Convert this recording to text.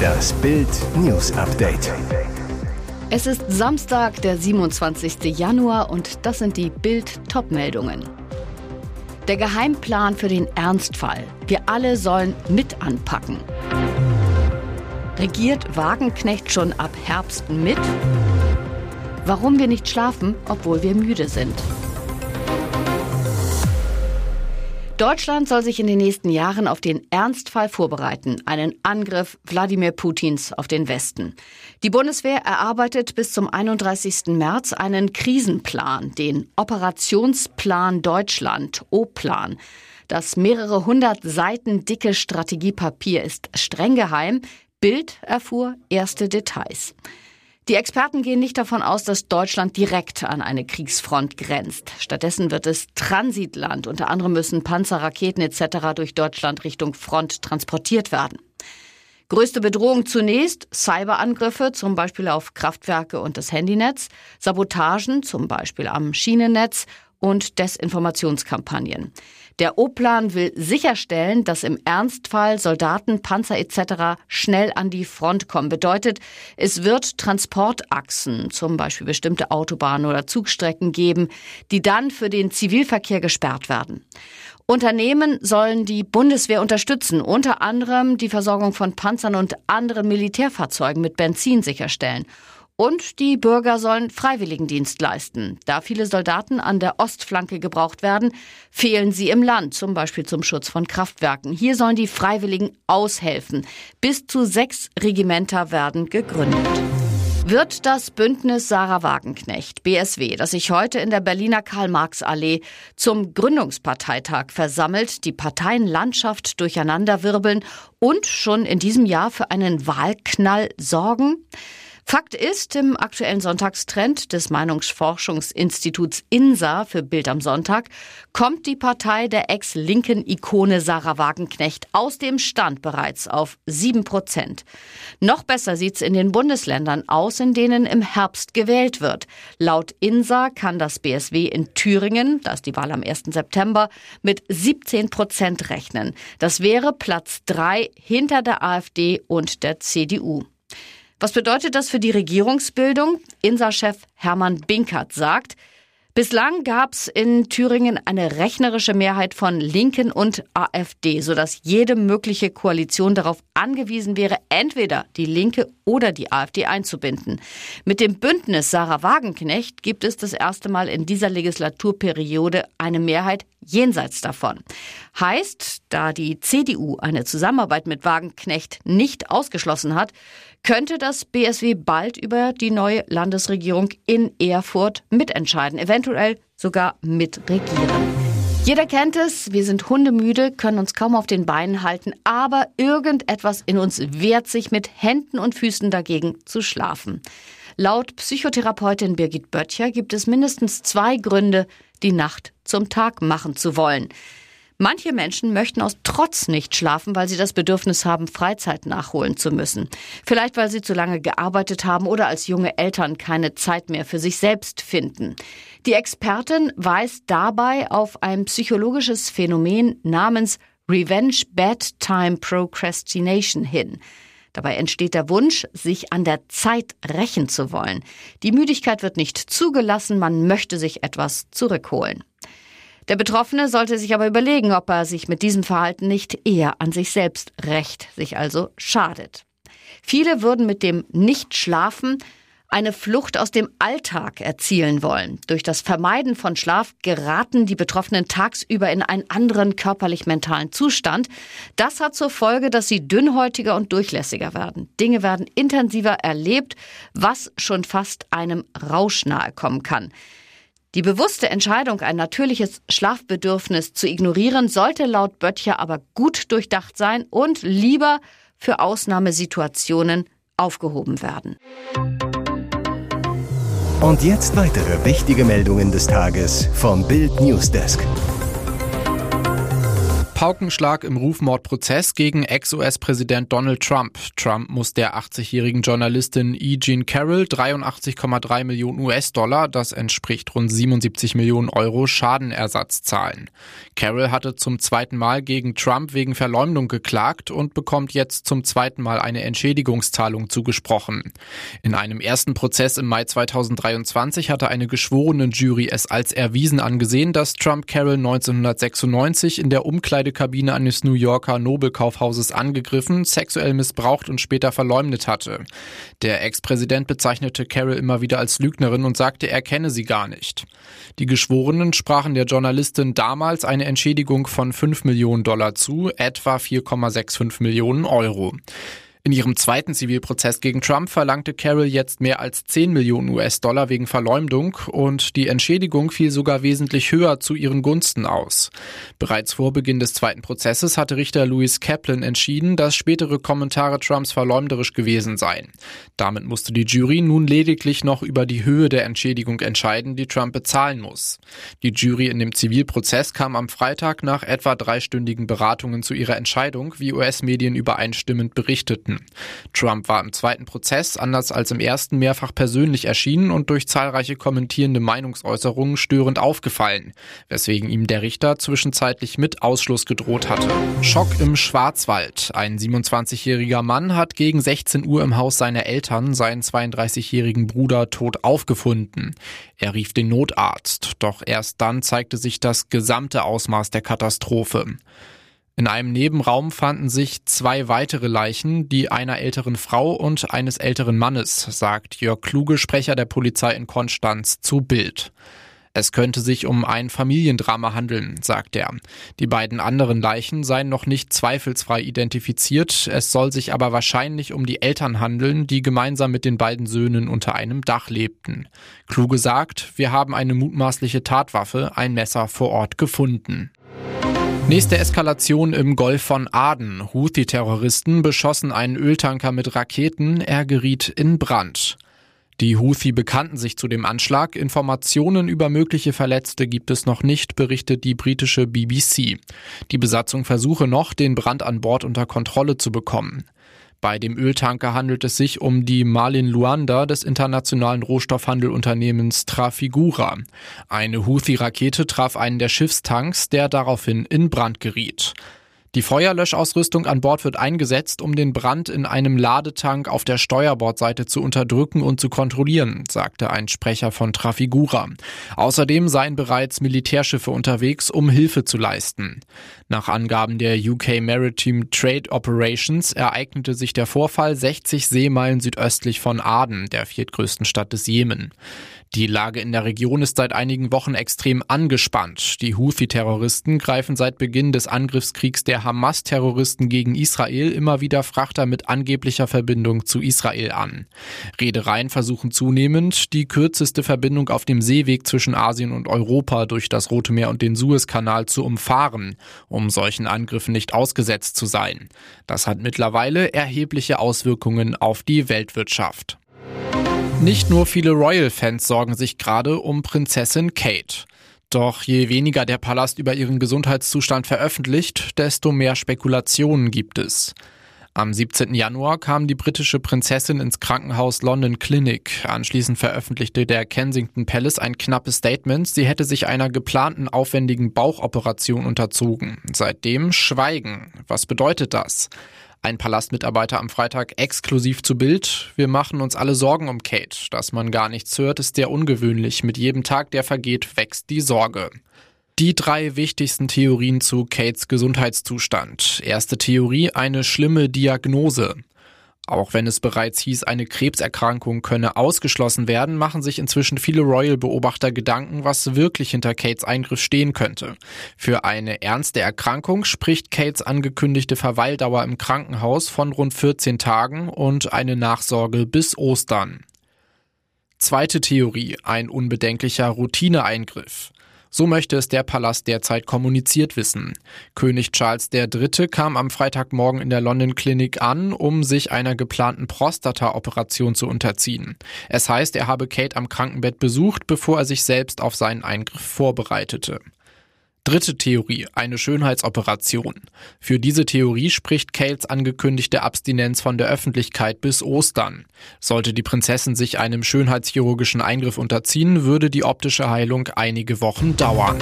Das Bild News Update. Es ist Samstag, der 27. Januar und das sind die Bild Topmeldungen. Der Geheimplan für den Ernstfall. Wir alle sollen mit anpacken. Regiert Wagenknecht schon ab Herbst mit? Warum wir nicht schlafen, obwohl wir müde sind. Deutschland soll sich in den nächsten Jahren auf den Ernstfall vorbereiten, einen Angriff Wladimir Putins auf den Westen. Die Bundeswehr erarbeitet bis zum 31. März einen Krisenplan, den Operationsplan Deutschland, O-Plan. Das mehrere hundert Seiten dicke Strategiepapier ist streng geheim. Bild erfuhr erste Details. Die Experten gehen nicht davon aus, dass Deutschland direkt an eine Kriegsfront grenzt. Stattdessen wird es Transitland. Unter anderem müssen Panzer, Raketen etc. durch Deutschland Richtung Front transportiert werden. Größte Bedrohung zunächst Cyberangriffe, zum Beispiel auf Kraftwerke und das Handynetz, Sabotagen, zum Beispiel am Schienennetz und Desinformationskampagnen. Der O-Plan will sicherstellen, dass im Ernstfall Soldaten, Panzer etc. schnell an die Front kommen. Bedeutet, es wird Transportachsen, zum Beispiel bestimmte Autobahnen oder Zugstrecken geben, die dann für den Zivilverkehr gesperrt werden. Unternehmen sollen die Bundeswehr unterstützen, unter anderem die Versorgung von Panzern und anderen Militärfahrzeugen mit Benzin sicherstellen. Und die Bürger sollen Freiwilligendienst leisten. Da viele Soldaten an der Ostflanke gebraucht werden, fehlen sie im Land, zum Beispiel zum Schutz von Kraftwerken. Hier sollen die Freiwilligen aushelfen. Bis zu sechs Regimenter werden gegründet. Wird das Bündnis Sarah Wagenknecht, BSW, das sich heute in der Berliner Karl-Marx-Allee zum Gründungsparteitag versammelt, die Parteienlandschaft durcheinanderwirbeln und schon in diesem Jahr für einen Wahlknall sorgen? Fakt ist, im aktuellen Sonntagstrend des Meinungsforschungsinstituts INSA für Bild am Sonntag kommt die Partei der ex-linken Ikone Sarah Wagenknecht aus dem Stand bereits auf sieben Prozent. Noch besser sieht's in den Bundesländern aus, in denen im Herbst gewählt wird. Laut INSA kann das BSW in Thüringen, da ist die Wahl am 1. September, mit 17 Prozent rechnen. Das wäre Platz drei hinter der AfD und der CDU. Was bedeutet das für die Regierungsbildung? INSA-Chef Hermann Binkert sagt, Bislang gab es in Thüringen eine rechnerische Mehrheit von Linken und AfD, sodass jede mögliche Koalition darauf angewiesen wäre, entweder die Linke oder die AfD einzubinden. Mit dem Bündnis Sarah Wagenknecht gibt es das erste Mal in dieser Legislaturperiode eine Mehrheit jenseits davon. Heißt, da die CDU eine Zusammenarbeit mit Wagenknecht nicht ausgeschlossen hat, könnte das BSW bald über die neue Landesregierung in Erfurt mitentscheiden, eventuell sogar mitregieren. Jeder kennt es, wir sind hundemüde, können uns kaum auf den Beinen halten, aber irgendetwas in uns wehrt sich mit Händen und Füßen dagegen zu schlafen. Laut Psychotherapeutin Birgit Böttcher gibt es mindestens zwei Gründe, die Nacht zum Tag machen zu wollen. Manche Menschen möchten aus Trotz nicht schlafen, weil sie das Bedürfnis haben, Freizeit nachholen zu müssen. Vielleicht, weil sie zu lange gearbeitet haben oder als junge Eltern keine Zeit mehr für sich selbst finden. Die Expertin weist dabei auf ein psychologisches Phänomen namens Revenge Bedtime Procrastination hin. Dabei entsteht der Wunsch, sich an der Zeit rächen zu wollen. Die Müdigkeit wird nicht zugelassen, man möchte sich etwas zurückholen. Der Betroffene sollte sich aber überlegen, ob er sich mit diesem Verhalten nicht eher an sich selbst rächt, sich also schadet. Viele würden mit dem Nichtschlafen eine Flucht aus dem Alltag erzielen wollen. Durch das Vermeiden von Schlaf geraten die Betroffenen tagsüber in einen anderen körperlich-mentalen Zustand. Das hat zur Folge, dass sie dünnhäutiger und durchlässiger werden. Dinge werden intensiver erlebt, was schon fast einem Rausch nahe kommen kann. Die bewusste Entscheidung, ein natürliches Schlafbedürfnis zu ignorieren, sollte laut Böttcher aber gut durchdacht sein und lieber für Ausnahmesituationen aufgehoben werden. Und jetzt weitere wichtige Meldungen des Tages vom Bild Newsdesk. Paukenschlag im Rufmordprozess gegen Ex-US-Präsident Donald Trump. Trump muss der 80-jährigen Journalistin E. Jean Carroll 83,3 Millionen US-Dollar, das entspricht rund 77 Millionen Euro, Schadenersatz zahlen. Carroll hatte zum zweiten Mal gegen Trump wegen Verleumdung geklagt und bekommt jetzt zum zweiten Mal eine Entschädigungszahlung zugesprochen. In einem ersten Prozess im Mai 2023 hatte eine geschworene Jury es als erwiesen angesehen, dass Trump Carroll 1996 in der Umkleide Umkleidekabine eines New Yorker Nobelkaufhauses angegriffen, sexuell missbraucht und später verleumdet hatte. Der Ex-Präsident bezeichnete Carol immer wieder als Lügnerin und sagte, er kenne sie gar nicht. Die Geschworenen sprachen der Journalistin damals eine Entschädigung von 5 Millionen Dollar zu, etwa 4,65 Millionen Euro. In ihrem zweiten Zivilprozess gegen Trump verlangte Carroll jetzt mehr als 10 Millionen US-Dollar wegen Verleumdung und die Entschädigung fiel sogar wesentlich höher zu ihren Gunsten aus. Bereits vor Beginn des zweiten Prozesses hatte Richter Louis Kaplan entschieden, dass spätere Kommentare Trumps verleumderisch gewesen seien. Damit musste die Jury nun lediglich noch über die Höhe der Entschädigung entscheiden, die Trump bezahlen muss. Die Jury in dem Zivilprozess kam am Freitag nach etwa dreistündigen Beratungen zu ihrer Entscheidung, wie US-Medien übereinstimmend berichteten. Minuten. Trump war im zweiten Prozess, anders als im ersten, mehrfach persönlich erschienen und durch zahlreiche kommentierende Meinungsäußerungen störend aufgefallen, weswegen ihm der Richter zwischenzeitlich mit Ausschluss gedroht hatte. Schock im Schwarzwald. Ein 27-jähriger Mann hat gegen 16 Uhr im Haus seiner Eltern seinen 32-jährigen Bruder tot aufgefunden. Er rief den Notarzt, doch erst dann zeigte sich das gesamte Ausmaß der Katastrophe. In einem Nebenraum fanden sich zwei weitere Leichen, die einer älteren Frau und eines älteren Mannes, sagt Jörg Kluge, Sprecher der Polizei in Konstanz, zu Bild. Es könnte sich um ein Familiendrama handeln, sagt er. Die beiden anderen Leichen seien noch nicht zweifelsfrei identifiziert, es soll sich aber wahrscheinlich um die Eltern handeln, die gemeinsam mit den beiden Söhnen unter einem Dach lebten. Kluge sagt, wir haben eine mutmaßliche Tatwaffe, ein Messer vor Ort gefunden. Nächste Eskalation im Golf von Aden. Houthi-Terroristen beschossen einen Öltanker mit Raketen. Er geriet in Brand. Die Houthi bekannten sich zu dem Anschlag. Informationen über mögliche Verletzte gibt es noch nicht, berichtet die britische BBC. Die Besatzung versuche noch, den Brand an Bord unter Kontrolle zu bekommen. Bei dem Öltanker handelt es sich um die Malin Luanda des internationalen Rohstoffhandelunternehmens Trafigura. Eine Houthi-Rakete traf einen der Schiffstanks, der daraufhin in Brand geriet. Die Feuerlöschausrüstung an Bord wird eingesetzt, um den Brand in einem Ladetank auf der Steuerbordseite zu unterdrücken und zu kontrollieren, sagte ein Sprecher von Trafigura. Außerdem seien bereits Militärschiffe unterwegs, um Hilfe zu leisten. Nach Angaben der UK Maritime Trade Operations ereignete sich der Vorfall 60 Seemeilen südöstlich von Aden, der viertgrößten Stadt des Jemen. Die Lage in der Region ist seit einigen Wochen extrem angespannt. Die Houthi-Terroristen greifen seit Beginn des Angriffskriegs der Hamas-Terroristen gegen Israel immer wieder Frachter mit angeblicher Verbindung zu Israel an. Reedereien versuchen zunehmend, die kürzeste Verbindung auf dem Seeweg zwischen Asien und Europa durch das Rote Meer und den Suezkanal zu umfahren, um solchen Angriffen nicht ausgesetzt zu sein. Das hat mittlerweile erhebliche Auswirkungen auf die Weltwirtschaft. Nicht nur viele Royal-Fans sorgen sich gerade um Prinzessin Kate. Doch je weniger der Palast über ihren Gesundheitszustand veröffentlicht, desto mehr Spekulationen gibt es. Am 17. Januar kam die britische Prinzessin ins Krankenhaus London Clinic. Anschließend veröffentlichte der Kensington Palace ein knappes Statement. Sie hätte sich einer geplanten aufwendigen Bauchoperation unterzogen. Seitdem Schweigen. Was bedeutet das? Ein Palastmitarbeiter am Freitag exklusiv zu Bild. Wir machen uns alle Sorgen um Kate. Dass man gar nichts hört, ist sehr ungewöhnlich. Mit jedem Tag, der vergeht, wächst die Sorge. Die drei wichtigsten Theorien zu Kates Gesundheitszustand. Erste Theorie, eine schlimme Diagnose. Auch wenn es bereits hieß, eine Krebserkrankung könne ausgeschlossen werden, machen sich inzwischen viele Royal-Beobachter Gedanken, was wirklich hinter Kates Eingriff stehen könnte. Für eine ernste Erkrankung spricht Kates angekündigte Verweildauer im Krankenhaus von rund 14 Tagen und eine Nachsorge bis Ostern. Zweite Theorie, ein unbedenklicher Routineeingriff. So möchte es der Palast derzeit kommuniziert wissen. König Charles III. kam am Freitagmorgen in der London Clinic an, um sich einer geplanten Prostata-Operation zu unterziehen. Es heißt, er habe Kate am Krankenbett besucht, bevor er sich selbst auf seinen Eingriff vorbereitete. Dritte Theorie, eine Schönheitsoperation. Für diese Theorie spricht Cales angekündigte Abstinenz von der Öffentlichkeit bis Ostern. Sollte die Prinzessin sich einem schönheitschirurgischen Eingriff unterziehen, würde die optische Heilung einige Wochen dauern.